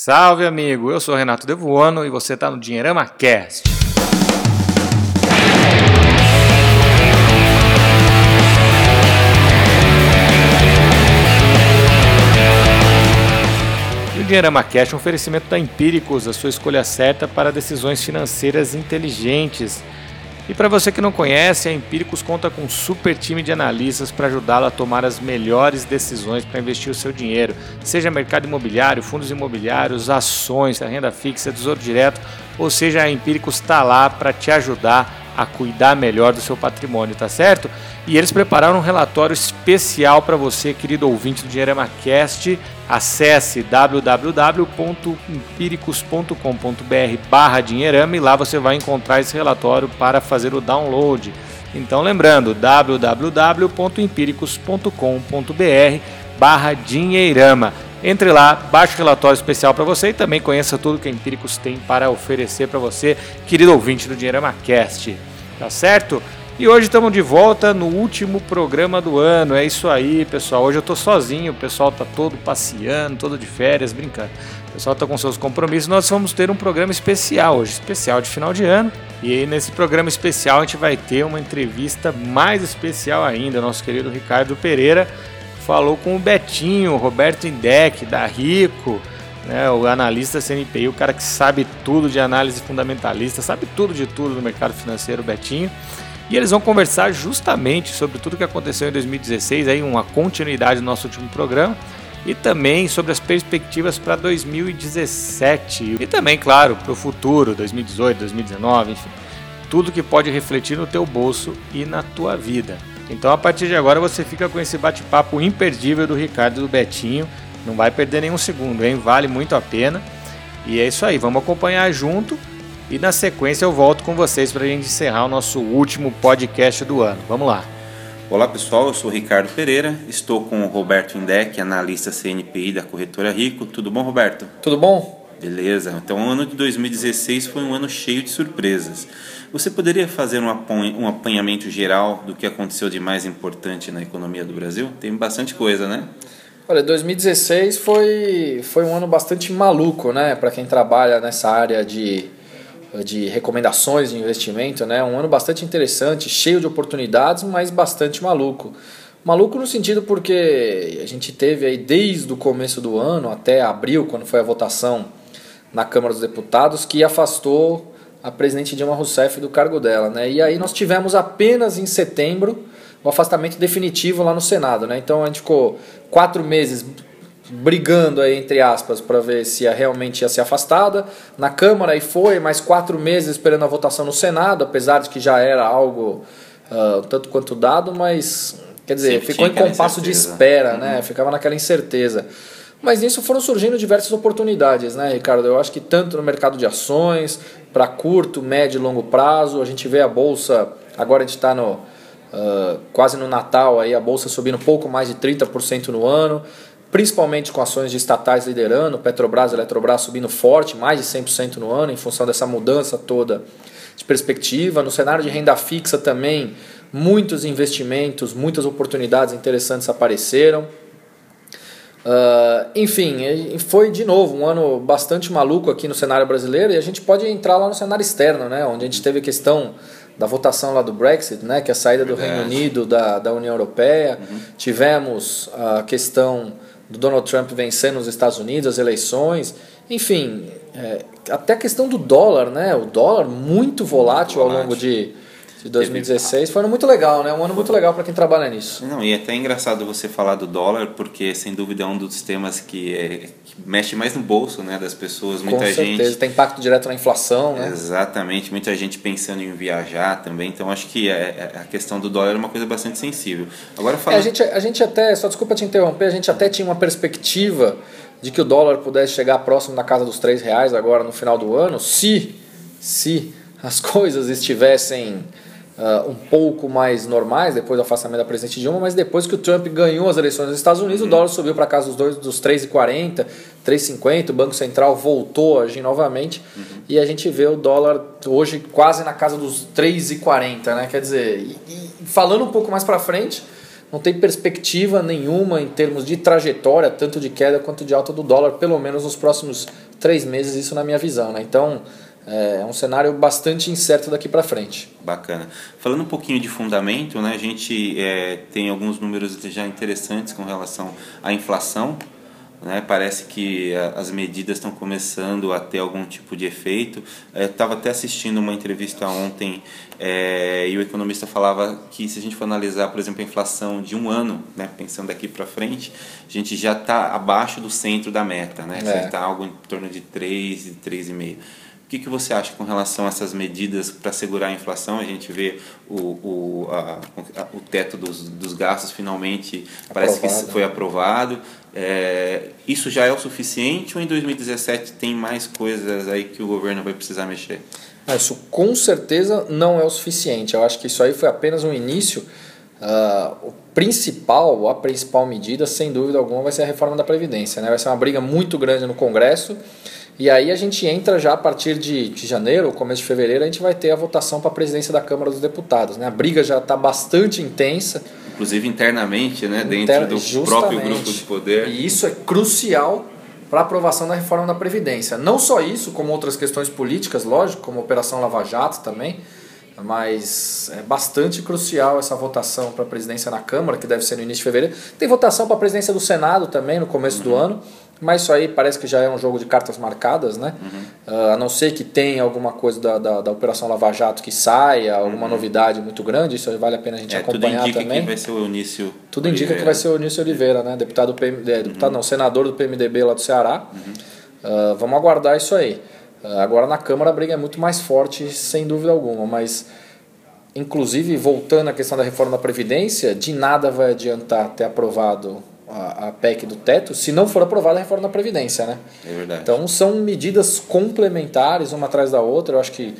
Salve, amigo! Eu sou Renato Devuano e você está no Dinheirama Cast. O Dinheirama Cast é um oferecimento da Empíricos, a sua escolha certa para decisões financeiras inteligentes. E para você que não conhece, a Empíricos conta com um super time de analistas para ajudá-lo a tomar as melhores decisões para investir o seu dinheiro, seja mercado imobiliário, fundos imobiliários, ações, renda fixa, tesouro direto, ou seja, a Empíricos está lá para te ajudar a cuidar melhor do seu patrimônio, tá certo? E eles prepararam um relatório especial para você, querido ouvinte do Dinheirama Cast. Acesse www.empiricus.com.br barra Dinheirama e lá você vai encontrar esse relatório para fazer o download. Então lembrando, www.empiricus.com.br barra Dinheirama. Entre lá, baixe o relatório especial para você e também conheça tudo que a Empíricos tem para oferecer para você, querido ouvinte do Dinheirama Cast. Tá certo? E hoje estamos de volta no último programa do ano. É isso aí, pessoal. Hoje eu tô sozinho, o pessoal tá todo passeando, todo de férias, brincando. O pessoal tá com seus compromissos. Nós vamos ter um programa especial hoje, especial de final de ano. E aí nesse programa especial a gente vai ter uma entrevista mais especial ainda. Nosso querido Ricardo Pereira falou com o Betinho, Roberto Indec, da Rico, né, o analista CNPI, o cara que sabe tudo de análise fundamentalista, sabe tudo de tudo no mercado financeiro, Betinho. E eles vão conversar justamente sobre tudo que aconteceu em 2016, aí uma continuidade do nosso último programa, e também sobre as perspectivas para 2017 e também, claro, para o futuro, 2018, 2019, enfim, tudo que pode refletir no teu bolso e na tua vida. Então, a partir de agora, você fica com esse bate-papo imperdível do Ricardo e do Betinho. Não vai perder nenhum segundo, hein? Vale muito a pena. E é isso aí, vamos acompanhar junto. E na sequência eu volto com vocês para a gente encerrar o nosso último podcast do ano. Vamos lá. Olá pessoal, eu sou Ricardo Pereira, estou com o Roberto Indec, analista CNPI da corretora Rico. Tudo bom, Roberto? Tudo bom? Beleza, então o ano de 2016 foi um ano cheio de surpresas. Você poderia fazer um apanhamento geral do que aconteceu de mais importante na economia do Brasil? Tem bastante coisa, né? Olha, 2016 foi, foi um ano bastante maluco, né? Para quem trabalha nessa área de de recomendações de investimento, né? Um ano bastante interessante, cheio de oportunidades, mas bastante maluco. Maluco no sentido porque a gente teve aí desde o começo do ano até abril, quando foi a votação na Câmara dos Deputados, que afastou a presidente Dilma Rousseff do cargo dela, né? E aí nós tivemos apenas em setembro o afastamento definitivo lá no Senado, né? Então a gente ficou quatro meses brigando aí, entre aspas, para ver se ia, realmente ia ser afastada. Na Câmara e foi, mais quatro meses esperando a votação no Senado, apesar de que já era algo uh, tanto quanto dado, mas quer dizer, Sempre ficou em compasso de espera, né? uhum. né? Ficava naquela incerteza. Mas nisso foram surgindo diversas oportunidades, né, Ricardo? Eu acho que tanto no mercado de ações, para curto, médio e longo prazo, a gente vê a bolsa, agora a gente está no. Uh, quase no Natal aí a bolsa subindo um pouco mais de 30% no ano principalmente com ações de estatais liderando, Petrobras e Eletrobras subindo forte, mais de 100% no ano, em função dessa mudança toda de perspectiva. No cenário de renda fixa também, muitos investimentos, muitas oportunidades interessantes apareceram. Uh, enfim, foi de novo um ano bastante maluco aqui no cenário brasileiro e a gente pode entrar lá no cenário externo, né, onde a gente teve a questão da votação lá do Brexit, né, que é a saída do Reino Unido da, da União Europeia. Uhum. Tivemos a questão do Donald Trump vencendo nos Estados Unidos, as eleições, enfim, é, até a questão do dólar, né? O dólar muito volátil, muito volátil. ao longo de, de 2016 foi um ano muito legal, né? Um ano muito legal para quem trabalha nisso. Não, e é até engraçado você falar do dólar, porque sem dúvida é um dos temas que, é, que mexe mais no bolso né, das pessoas. Muita Com certeza, gente, tem impacto direto na inflação. Né? Exatamente, muita gente pensando em viajar também. Então acho que é, é a questão do dólar é uma coisa bastante sensível. Agora. É, a, gente, a gente até, só desculpa te interromper, a gente até tinha uma perspectiva de que o dólar pudesse chegar próximo da casa dos três reais agora no final do ano, se, se as coisas estivessem uh, um pouco mais normais depois do afastamento da presidente Dilma, mas depois que o Trump ganhou as eleições nos Estados Unidos, uhum. o dólar subiu para casa dos, dois, dos 3,40, 3,50, o Banco Central voltou a agir novamente uhum. e a gente vê o dólar hoje quase na casa dos 3,40, né? Quer dizer, e, e falando um pouco mais para frente, não tem perspectiva nenhuma em termos de trajetória, tanto de queda quanto de alta do dólar, pelo menos nos próximos três meses, isso na minha visão. Né? Então, é um cenário bastante incerto daqui para frente. Bacana. Falando um pouquinho de fundamento, né, a gente é, tem alguns números já interessantes com relação à inflação. Né? Parece que as medidas estão começando a ter algum tipo de efeito. Eu estava até assistindo uma entrevista ontem é, e o economista falava que se a gente for analisar, por exemplo, a inflação de um ano, né, pensando daqui para frente, a gente já está abaixo do centro da meta, né? É. está algo em torno de 3 e 3,5. O que, que você acha com relação a essas medidas para segurar a inflação? A gente vê o, o, a, o teto dos, dos gastos finalmente aprovado. parece que foi aprovado. É, isso já é o suficiente ou em 2017 tem mais coisas aí que o governo vai precisar mexer? Ah, isso com certeza não é o suficiente. Eu acho que isso aí foi apenas um início. Uh, o principal, a principal medida, sem dúvida alguma, vai ser a reforma da Previdência. Né? Vai ser uma briga muito grande no Congresso. E aí a gente entra já a partir de, de janeiro, começo de fevereiro, a gente vai ter a votação para a presidência da Câmara dos Deputados. Né? A briga já está bastante intensa. Inclusive internamente, né? dentro do Justamente. próprio grupo de poder. E isso é crucial para a aprovação da reforma da Previdência. Não só isso, como outras questões políticas, lógico, como a Operação Lava Jato também, mas é bastante crucial essa votação para a presidência na Câmara, que deve ser no início de fevereiro. Tem votação para a presidência do Senado também no começo uhum. do ano. Mas isso aí parece que já é um jogo de cartas marcadas, né? Uhum. Uh, a não ser que tenha alguma coisa da, da, da Operação Lava Jato que saia, alguma uhum. novidade muito grande, isso vale a pena a gente é, acompanhar tudo indica também. Que vai ser o Eunício tudo Oliveira. indica que vai ser o Eunício Oliveira, né? Deputado, PM, é, deputado uhum. não, senador do PMDB lá do Ceará. Uh, vamos aguardar isso aí. Uh, agora na Câmara a briga é muito mais forte, sem dúvida alguma, mas inclusive voltando à questão da reforma da Previdência, de nada vai adiantar ter aprovado a, a PEC do teto se não for aprovada a reforma da Previdência, né? É verdade. Então são medidas complementares, uma atrás da outra. Eu acho que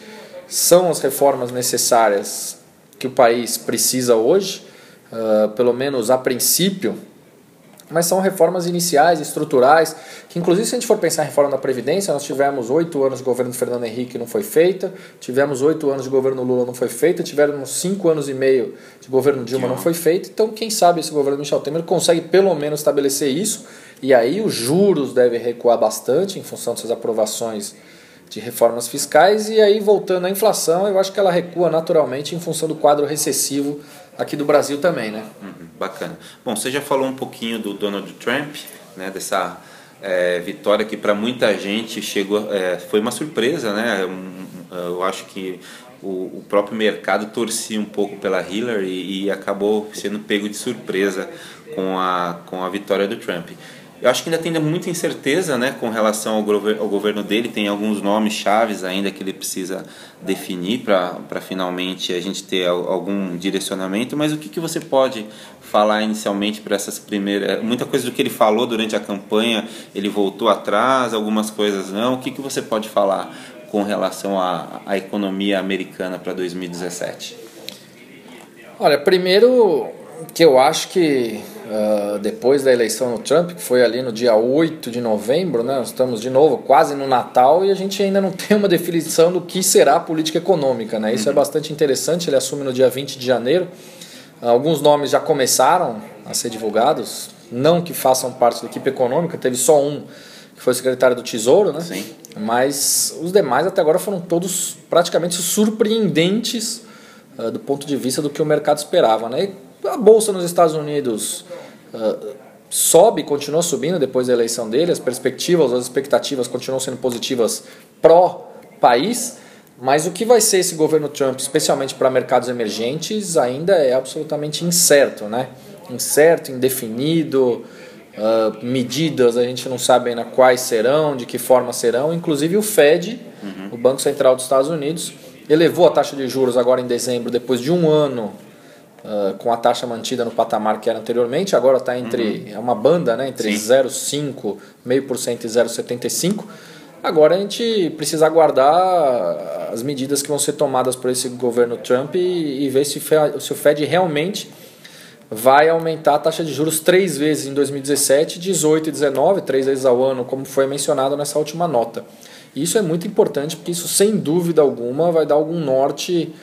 são as reformas necessárias que o país precisa hoje, uh, pelo menos a princípio, mas são reformas iniciais, estruturais, que inclusive se a gente for pensar em reforma da Previdência, nós tivemos oito anos de governo Fernando Henrique não foi feita, tivemos oito anos de governo Lula não foi feita, tivemos cinco anos e meio de governo Dilma não foi feita, então quem sabe esse governo Michel Temer consegue pelo menos estabelecer isso, e aí os juros devem recuar bastante em função dessas aprovações de reformas fiscais, e aí voltando à inflação, eu acho que ela recua naturalmente em função do quadro recessivo aqui do Brasil também, né? Uhum, bacana. Bom, você já falou um pouquinho do Donald Trump, né? Dessa é, vitória que para muita gente chegou, é, foi uma surpresa, né? Eu acho que o, o, próprio mercado torcia um pouco pela Hillary e, e acabou sendo pego de surpresa com a, com a vitória do Trump. Eu acho que ainda tem muita incerteza né, com relação ao, gover ao governo dele, tem alguns nomes chaves ainda que ele precisa definir para finalmente a gente ter algum direcionamento, mas o que, que você pode falar inicialmente para essas primeiras. Muita coisa do que ele falou durante a campanha, ele voltou atrás, algumas coisas não. O que, que você pode falar com relação à, à economia americana para 2017? Olha, primeiro que eu acho que uh, depois da eleição no Trump, que foi ali no dia 8 de novembro, né, nós estamos de novo quase no Natal e a gente ainda não tem uma definição do que será a política econômica. Né? Isso é uhum. é bastante interessante, ele assume no dia 20 de janeiro. Alguns nomes já começaram a ser divulgados, não que façam parte da equipe econômica, teve só um que foi secretário do Tesouro, né? Sim. Mas os demais até agora foram todos praticamente surpreendentes uh, do ponto de vista do que o mercado esperava, né? A bolsa nos Estados Unidos uh, sobe, continua subindo depois da eleição dele, as perspectivas, as expectativas continuam sendo positivas pró país, mas o que vai ser esse governo Trump, especialmente para mercados emergentes, ainda é absolutamente incerto, né? Incerto, indefinido, uh, medidas a gente não sabe ainda quais serão, de que forma serão. Inclusive o Fed, uhum. o Banco Central dos Estados Unidos, elevou a taxa de juros agora em dezembro, depois de um ano uh, com a taxa mantida no patamar que era anteriormente, agora está entre. Uhum. É uma banda, né? Entre 0,5%, meio por cento e 0,75%. Agora a gente precisa aguardar as medidas que vão ser tomadas por esse governo Trump e, e ver se, se o Fed realmente vai aumentar a taxa de juros três vezes em 2017, 18 e 19, três vezes ao ano, como foi mencionado nessa última nota. Isso é muito importante porque isso, sem dúvida alguma, vai dar algum norte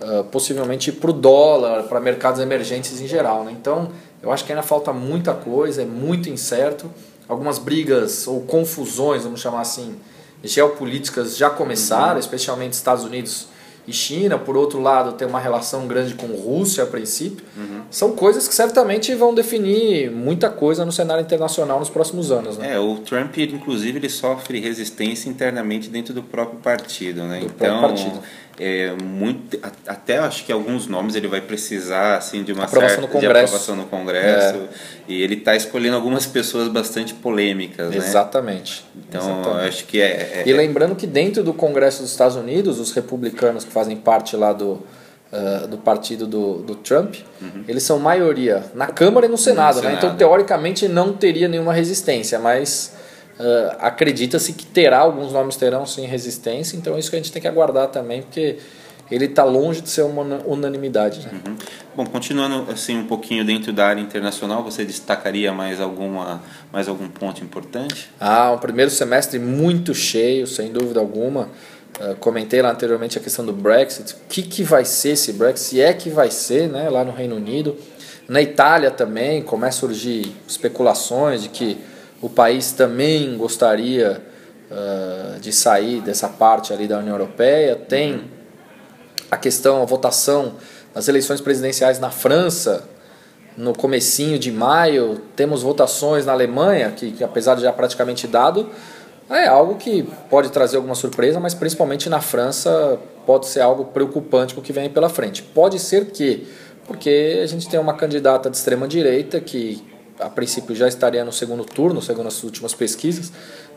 uh, possivelmente para o dólar, para mercados emergentes em geral. Né? Então, eu acho que ainda falta muita coisa, é muito incerto. Algumas brigas ou confusões, vamos chamar assim, geopolíticas já começaram, uhum. especialmente Estados Unidos e China, por outro lado, tem uma relação grande com Rússia a princípio. Uhum. São coisas que certamente vão definir muita coisa no cenário internacional nos próximos anos. Né? É, o Trump, inclusive, ele sofre resistência internamente dentro do próprio partido. Né? Do então, próprio partido é, muito, até acho que alguns nomes ele vai precisar assim de uma aprovação certa no Congresso. de aprovação no Congresso é. e ele está escolhendo algumas pessoas bastante polêmicas né? exatamente então exatamente. acho que é, é, e lembrando que dentro do Congresso dos Estados Unidos os republicanos que fazem parte lá do uh, do partido do, do Trump uhum. eles são maioria na Câmara e no Senado, no né? Senado. então teoricamente não teria nenhuma resistência mas Uh, Acredita-se que terá, alguns nomes terão sim resistência, então é isso que a gente tem que aguardar também, porque ele está longe de ser uma unanimidade. Né? Uhum. Bom, continuando assim um pouquinho dentro da área internacional, você destacaria mais, alguma, mais algum ponto importante? Ah, um primeiro semestre muito cheio, sem dúvida alguma. Uh, comentei lá anteriormente a questão do Brexit. O que, que vai ser esse Brexit? Se é que vai ser né, lá no Reino Unido. Na Itália também começa a surgir especulações de que o país também gostaria uh, de sair dessa parte ali da União Europeia. Tem a questão, a votação nas eleições presidenciais na França, no comecinho de maio. Temos votações na Alemanha, que, que apesar de já praticamente dado, é algo que pode trazer alguma surpresa, mas principalmente na França pode ser algo preocupante com o que vem pela frente. Pode ser que, porque a gente tem uma candidata de extrema direita que a princípio já estaria no segundo turno, segundo as últimas pesquisas,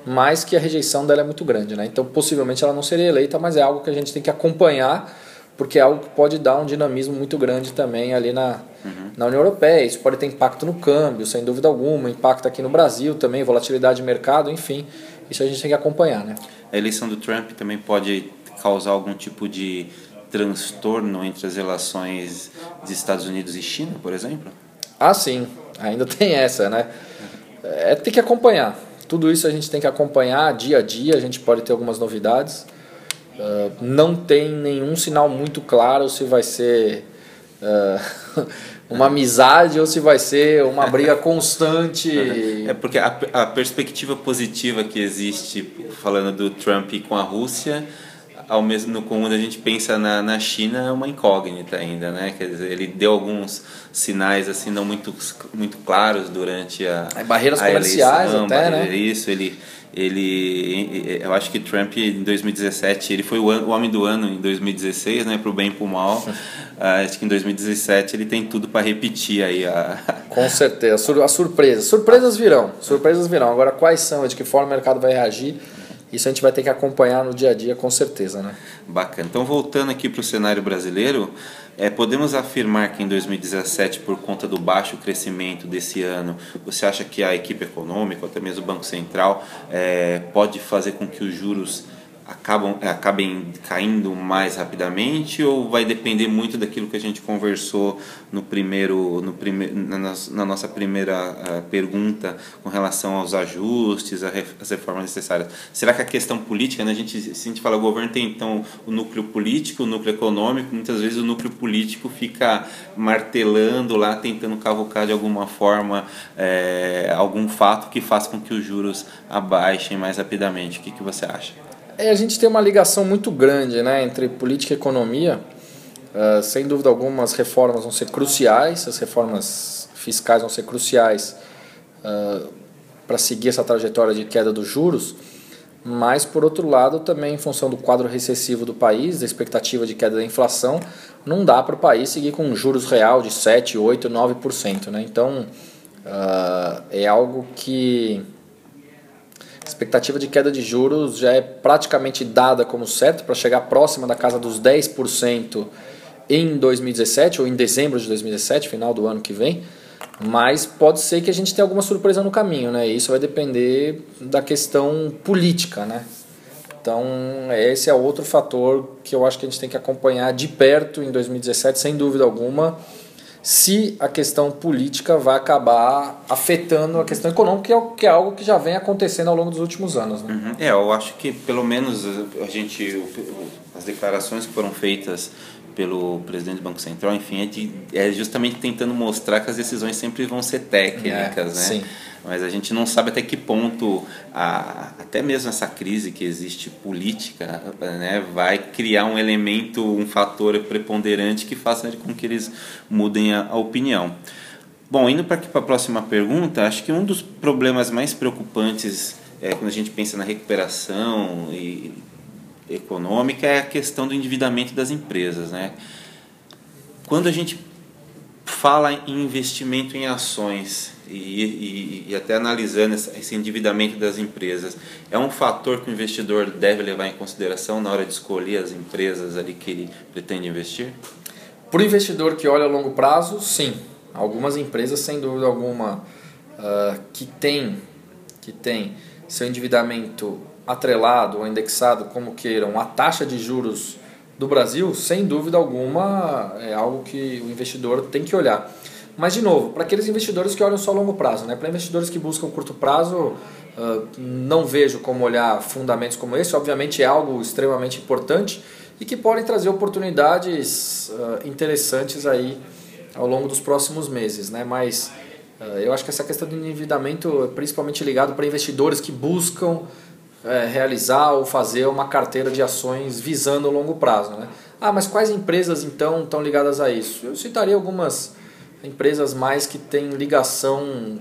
mas que a rejeição dela é muito grande. Né? Então, possivelmente ela não seria eleita, mas é algo que a gente tem que acompanhar, porque é algo que pode dar um dinamismo muito grande também ali na, uhum. na União Europeia. Isso pode ter impacto no câmbio, sem dúvida alguma, impacto aqui no Brasil também, volatilidade de mercado, enfim. Isso a gente tem que acompanhar. Né? A eleição do Trump também pode causar algum tipo de transtorno entre as relações de Estados Unidos e China, por exemplo? Ah, sim. Ainda tem essa, né? É ter que acompanhar. Tudo isso a gente tem que acompanhar dia a dia, a gente pode ter algumas novidades. Uh, não tem nenhum sinal muito claro se vai ser uh, uma amizade ou se vai ser uma briga constante. É porque a, a perspectiva positiva que existe, falando do Trump com a Rússia, ao mesmo quando a gente pensa na, na China é uma incógnita ainda, né? Quer dizer, ele deu alguns sinais assim não muito muito claros durante a barreiras a comerciais eleição, até, né? Isso, ele ele eu acho que Trump em 2017 ele foi o, o homem do ano em 2016 né? Para o bem e para o mal acho que em 2017 ele tem tudo para repetir aí a com certeza. A surpresa. Surpresas virão. Surpresas virão. Agora quais são? De que forma o mercado vai reagir isso a gente vai ter que acompanhar no dia a dia com certeza, né? Bacana. Então voltando aqui para o cenário brasileiro, é, podemos afirmar que em 2017, por conta do baixo crescimento desse ano, você acha que a equipe econômica, ou até mesmo o Banco Central, é, pode fazer com que os juros acabam, é, acabem caindo mais rapidamente ou vai depender muito daquilo que a gente conversou no primeiro, no prime, na, na nossa primeira uh, pergunta com relação aos ajustes, às reformas necessárias? Será que a questão política, né, a gente, se a gente fala o governo tem então o núcleo político, o núcleo econômico, muitas vezes o núcleo político fica martelando lá, tentando cavocar de alguma forma é, algum fato que faça com que os juros abaixem mais rapidamente. O que, que você acha? É, a gente tem uma ligação muito grande né, entre política e economia. Uh, sem dúvida alguma, as reformas vão ser cruciais, as reformas fiscais vão ser cruciais uh, para seguir essa trajetória de queda dos juros. Mas, por outro lado, também em função do quadro recessivo do país, da expectativa de queda da inflação, não dá para o país seguir com juros real de 7, 8, 9%. Né? Então, uh, é algo que a expectativa de queda de juros já é praticamente dada como certo para chegar próxima da casa dos 10% em 2017 ou em dezembro de 2017, final do ano que vem. Mas pode ser que a gente tenha alguma surpresa no caminho, né? Isso vai depender da questão política, né? Então, esse é outro fator que eu acho que a gente tem que acompanhar de perto em 2017, sem dúvida alguma se a questão política vai acabar afetando a questão econômica, que é, que é algo que já vem acontecendo ao longo dos últimos anos. Né? Uhum. É, eu acho que pelo menos a gente, as declarações que foram feitas pelo presidente do Banco Central, enfim, é, de, é justamente tentando mostrar que as decisões sempre vão ser técnicas, É, né? sim. Mas a gente não sabe até que ponto, a, até mesmo essa crise que existe política, né, vai criar um elemento, um fator preponderante que faça com que eles mudem a, a opinião. Bom, indo para a próxima pergunta, acho que um dos problemas mais preocupantes é, quando a gente pensa na recuperação e, econômica é a questão do endividamento das empresas. Né? Quando a gente fala em investimento em ações e, e, e até analisando esse endividamento das empresas, é um fator que o investidor deve levar em consideração na hora de escolher as empresas ali que ele pretende investir? Para o investidor que olha a longo prazo, sim. Algumas empresas, sem dúvida alguma, uh, que tem, que tem seu endividamento atrelado ou indexado, como queiram, a taxa de juros do Brasil, sem dúvida alguma, é algo que o investidor tem que olhar. Mas, de novo, para aqueles investidores que olham só a longo prazo, né? para investidores que buscam curto prazo, uh, não vejo como olhar fundamentos como esse. Obviamente, é algo extremamente importante e que podem trazer oportunidades uh, interessantes aí ao longo dos próximos meses. Né? Mas uh, eu acho que essa questão do endividamento é principalmente ligado para investidores que buscam é, realizar ou fazer uma carteira de ações visando o longo prazo. Né? Ah, mas quais empresas então estão ligadas a isso? Eu citaria algumas empresas mais que têm ligação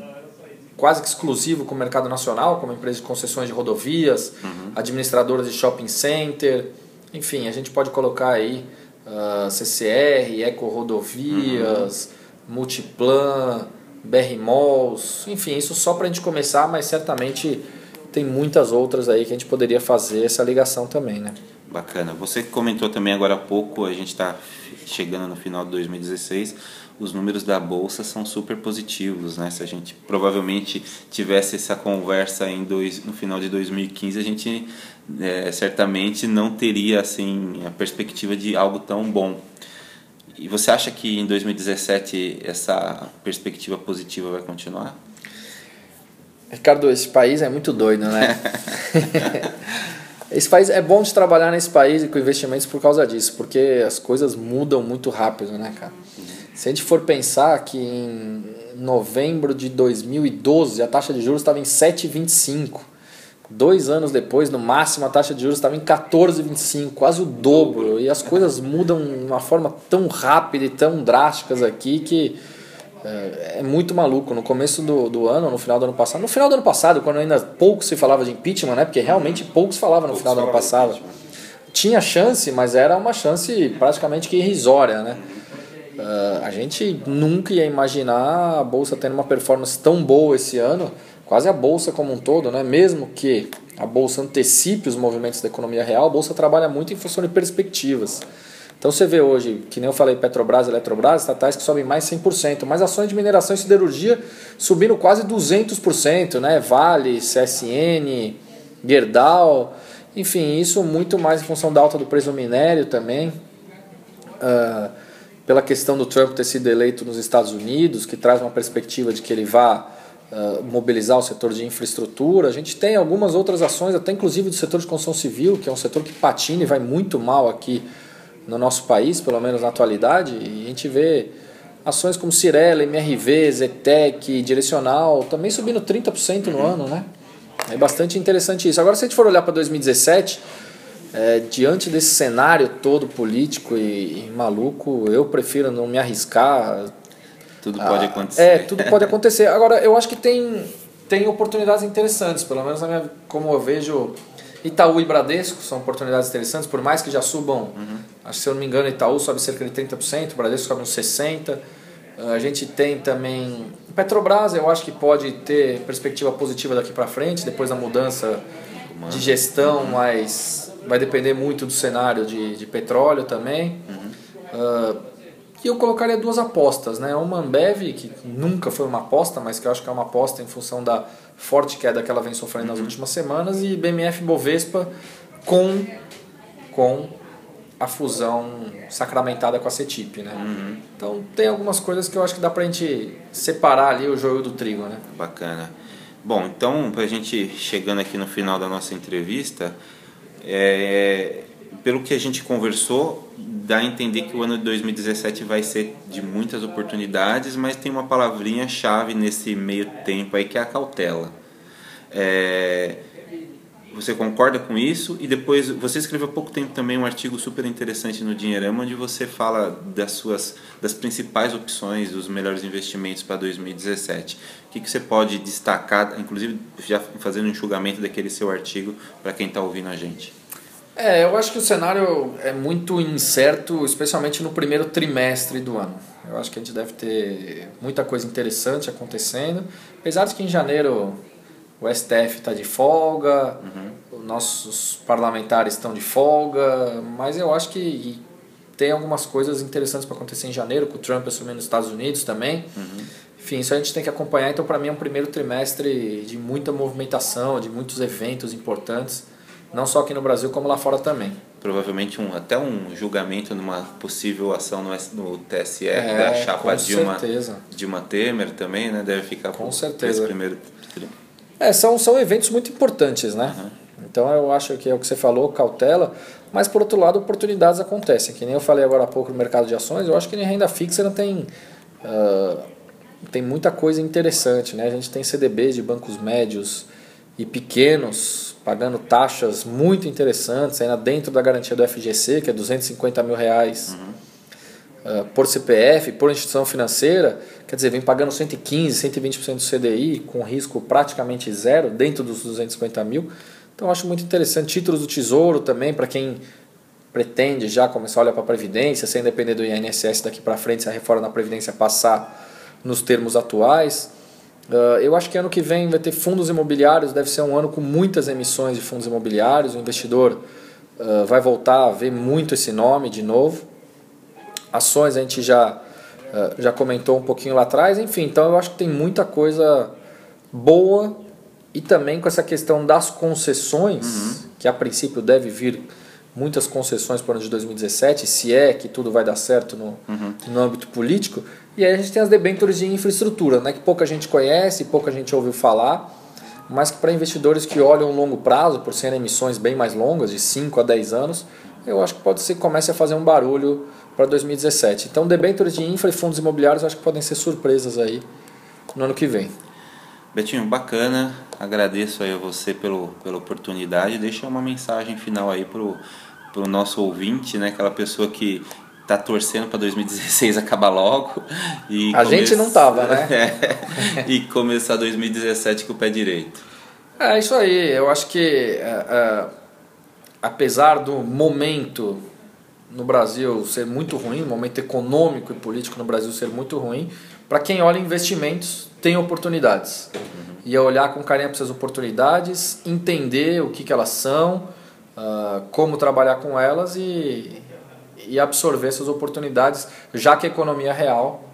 quase que exclusivo com o mercado nacional, como empresas de concessões de rodovias, uhum. administradoras de shopping center, enfim, a gente pode colocar aí uh, CCR, Eco Rodovias, uhum. Multiplan, BR Malls, enfim, isso só para a gente começar, mas certamente tem muitas outras aí que a gente poderia fazer essa ligação também, né? Bacana. Você comentou também agora há pouco, a gente está chegando no final de 2016, os números da bolsa são super positivos, né? Se a gente provavelmente tivesse essa conversa em dois, no final de 2015, a gente é, certamente não teria assim a perspectiva de algo tão bom. E você acha que em 2017 essa perspectiva positiva vai continuar? Ricardo, esse país é muito doido, né? esse país é bom de trabalhar nesse país e com investimentos por causa disso, porque as coisas mudam muito rápido, né, cara? Se a gente for pensar que em novembro de 2012 a taxa de juros estava em 7,25. Dois anos depois, no máximo, a taxa de juros estava em 14,25, quase o dobro. E as coisas mudam de uma forma tão rápida e tão drásticas aqui que é, é, muito maluco. No começo do, do ano, no final do ano passado, no final do ano passado, quando ainda pouco se falava de impeachment, né? Porque realmente poucos falavam no poucos final do ano passado. Tinha chance, mas era uma chance praticamente que irrisória, né? Uh, a gente nunca ia imaginar a bolsa tendo uma performance tão boa esse ano, quase a bolsa como um todo, né? Mesmo que a bolsa antecipe os movimentos da economia real, a bolsa trabalha muito em função de perspectivas. Então você vê hoje, que nem eu falei, Petrobras, Eletrobras, estatais que sobem mais 100%, mas ações de mineração e siderurgia subindo quase 200%, né? Vale, CSN, Gerdau, enfim, isso muito mais em função da alta do preço do minério também. Uh, pela questão do Trump ter sido eleito nos Estados Unidos, que traz uma perspectiva de que ele vá uh, mobilizar o setor de infraestrutura. A gente tem algumas outras ações, até inclusive do setor de construção civil, que é um setor que patina e vai muito mal aqui no nosso país, pelo menos na atualidade, e a gente vê ações como Cirela, MRV, Zetec, Direcional, também subindo 30% no ano, né? É bastante interessante isso. Agora, se a gente for olhar para 2017, é, diante desse cenário todo político e, e, maluco, eu prefiro não me arriscar. Tudo pode ah, acontecer. É, tudo pode acontecer. Agora, eu acho que tem, tem oportunidades interessantes, pelo menos minha, como eu vejo Itaú e Bradesco são oportunidades interessantes, por mais que já subam, uhum. Acho se eu não me engano, Itaú sobe cerca de 30%, o Bradesco sobe uns 60%. A gente tem também Petrobras, eu acho que pode ter perspectiva positiva daqui para frente, depois da mudança de gestão, uhum. mas vai depender muito do cenário de, de petróleo também. Uhum. Uh, e eu colocaria duas apostas, né? Uma Ambev, que nunca foi uma aposta, mas que eu acho que é uma aposta em função da forte queda que ela vem sofrendo nas uhum. últimas semanas, e BMF Bovespa com, com a fusão sacramentada com a CETIP, né? Uhum. Então tem algumas coisas que eu acho que dá pra gente separar ali o joio do trigo, né? Bacana. Bom, então, pra gente chegando aqui no final da nossa entrevista, é, pelo que a gente conversou, dá a entender que o ano de 2017 vai ser de muitas oportunidades, mas tem uma palavrinha chave nesse meio tempo aí que é a cautela. É, você concorda com isso? E depois, você escreveu há pouco tempo também um artigo super interessante no Dinheirama, onde você fala das suas das principais opções, dos melhores investimentos para 2017. O que, que você pode destacar, inclusive já fazendo um enxugamento daquele seu artigo para quem está ouvindo a gente? É, eu acho que o cenário é muito incerto, especialmente no primeiro trimestre do ano. Eu acho que a gente deve ter muita coisa interessante acontecendo, apesar de que em janeiro o STF está de folga, uhum. Nossos parlamentares estão de folga, mas eu acho que tem algumas coisas interessantes para acontecer em janeiro, com o Trump assumindo os Estados Unidos também. Uhum. Enfim, isso a gente tem que acompanhar. Então, para mim, é um primeiro trimestre de muita movimentação, de muitos eventos importantes, não só aqui no Brasil, como lá fora também. Provavelmente um, até um julgamento numa possível ação no, no TSE é, da chapa Dilma, Dilma Temer também, né? Deve ficar com certeza. primeiro trimestre. É, são, são eventos muito importantes, né? Uhum. Então eu acho que é o que você falou, cautela, mas por outro lado, oportunidades acontecem. Que nem eu falei agora há pouco no mercado de ações, eu acho que em renda fixa não tem, uh, tem muita coisa interessante, né? A gente tem CDBs de bancos médios e pequenos pagando taxas muito interessantes, ainda dentro da garantia do FGC, que é 250 mil reais. Uhum uh, por CPF, por instituição financeira, quer dizer, vem pagando 115, 120% do CDI, com risco praticamente zero, dentro dos 250 mil. Então, acho muito interessante. Títulos do Tesouro também, para quem pretende já começar a olhar para a Previdência, sem depender do INSS daqui para frente, se a reforma da Previdência passar nos termos atuais. Uh, eu acho que ano que vem vai ter fundos imobiliários, deve ser um ano com muitas emissões de fundos imobiliários. O investidor uh, vai voltar a ver muito esse nome de novo. Ações a gente já, eh, já comentou um pouquinho lá atrás. Enfim, então eu acho que tem muita coisa boa e também com essa questão das concessões, uhum. que a princípio deve vir muitas concessões para o ano de 2017, se é que tudo vai dar certo no, uhum. no âmbito político. E aí a gente tem as debêntures de infraestrutura, né, que pouca gente conhece, pouca gente ouviu falar, mas que para investidores que olham longo prazo, por serem emissões bem mais longas, de 5 a 10 anos, eu acho que pode ser que comece a fazer um barulho para 2017. Então, debêntures de infra e fundos imobiliários acho que podem ser surpresas aí no ano que vem. Betinho, bacana. Agradeço aí a você pelo, pela oportunidade. Deixa uma mensagem final aí pro, pro nosso ouvinte, né? Aquela pessoa que tá torcendo para 2016 acabar logo e a come... gente não tava, né? é, e começar 2017 com o pé direito. É isso aí. Eu acho que é, é, apesar do momento no Brasil ser muito ruim, o momento econômico e político no Brasil ser muito ruim, para quem olha investimentos, tem oportunidades. Uhum. E é olhar com carinho para essas oportunidades, entender o que, que elas são, uh, como trabalhar com elas e, e absorver essas oportunidades, já que a economia real,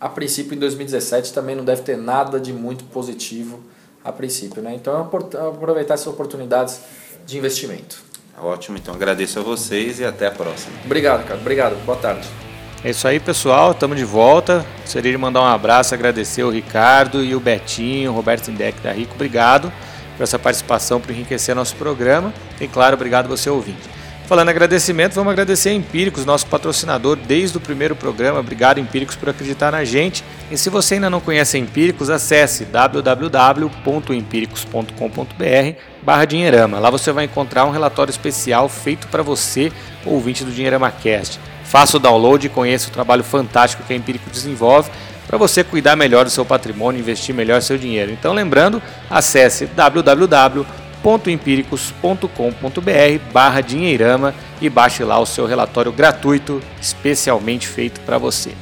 a princípio em 2017, também não deve ter nada de muito positivo a princípio. Né? Então, é aproveitar essas oportunidades de investimento. Ótimo, então agradeço a vocês e até a próxima. Obrigado, cara. Obrigado. Boa tarde. É isso aí, pessoal. Estamos de volta. Gostaria de mandar um abraço, agradecer o Ricardo e o Betinho, Roberto Indec da Rico. Obrigado por essa participação, por enriquecer nosso programa. E, claro, obrigado você ouvinte. Falando em agradecimento, vamos agradecer a Empíricos, nosso patrocinador desde o primeiro programa. Obrigado, Empíricos, por acreditar na gente. E se você ainda não conhece Empíricos, acesse www.empíricos.com.br barra Dinheirama. Lá você vai encontrar um relatório especial feito para você, ouvinte do Dinheirama Cast. Faça o download e conheça o trabalho fantástico que a Empíricos desenvolve para você cuidar melhor do seu patrimônio, investir melhor seu dinheiro. Então, lembrando, acesse www www.empíricos.com.br barra dinheirama e baixe lá o seu relatório gratuito, especialmente feito para você.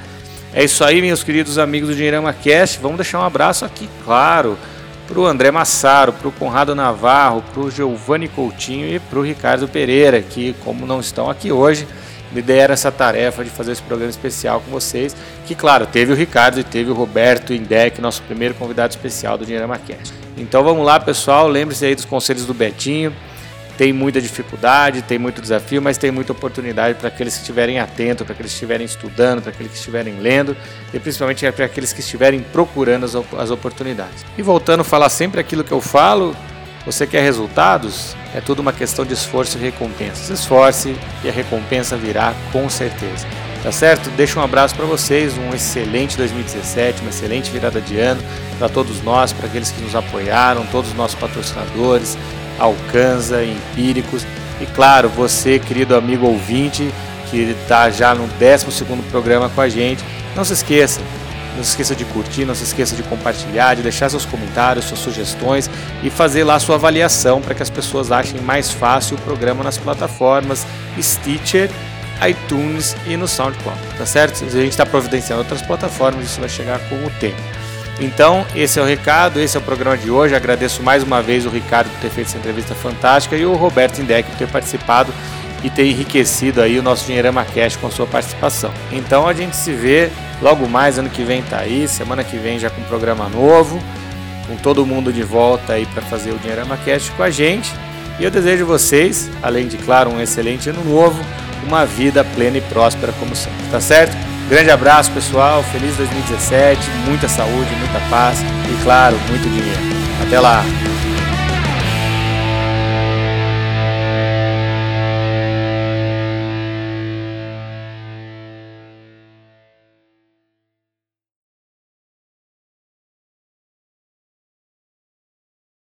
É isso aí, meus queridos amigos do Dinheirama Cast. Vamos deixar um abraço aqui, claro, para o André Massaro, para o Conrado Navarro, para o Giovanni Coutinho e para o Ricardo Pereira, que, como não estão aqui hoje, me deram essa tarefa de fazer esse programa especial com vocês. Que, claro, teve o Ricardo e teve o Roberto Indec, nosso primeiro convidado especial do Dinheirama Cast. Então vamos lá, pessoal. Lembre-se aí dos conselhos do Betinho. Tem muita dificuldade, tem muito desafio, mas tem muita oportunidade para aqueles que estiverem atentos, para aqueles que estiverem estudando, para aqueles que estiverem lendo e principalmente para aqueles que estiverem procurando as, as oportunidades. E voltando a falar sempre aquilo que eu falo, Você quer resultados? É tudo uma questão de esforço e recompensa. Se esforce e a recompensa virá com certeza. Tá certo? Deixa um abraço para vocês, um excelente 2017, uma excelente virada de ano para todos nós, para aqueles que nos apoiaram, todos os nossos patrocinadores, Alcanza, Empíricos e claro, você, querido amigo ouvinte, que está já no 12 programa com a gente, não se esqueça, não se esqueça de curtir, não se esqueça de compartilhar, de deixar seus comentários, suas sugestões e fazer lá sua avaliação para que as pessoas achem mais fácil o programa nas plataformas Stitcher, iTunes e no SoundCloud, tá certo? A gente está providenciando outras plataformas, isso vai chegar com o tempo. Então, esse é o recado, esse é o programa de hoje. Agradeço mais uma vez o Ricardo por ter feito essa entrevista fantástica e o Roberto Indec por ter participado e ter enriquecido aí o nosso Dinheirama Cash com sua participação. Então a gente se vê logo mais, ano que vem tá aí, semana que vem já com um programa novo, com todo mundo de volta aí para fazer o Dinheirama Cash com a gente. E eu desejo vocês, além de claro, um excelente ano novo, uma vida plena e próspera como sempre, tá certo? Grande abraço, pessoal. Feliz 2017. Muita saúde, muita paz e, claro, muito dinheiro. Até lá.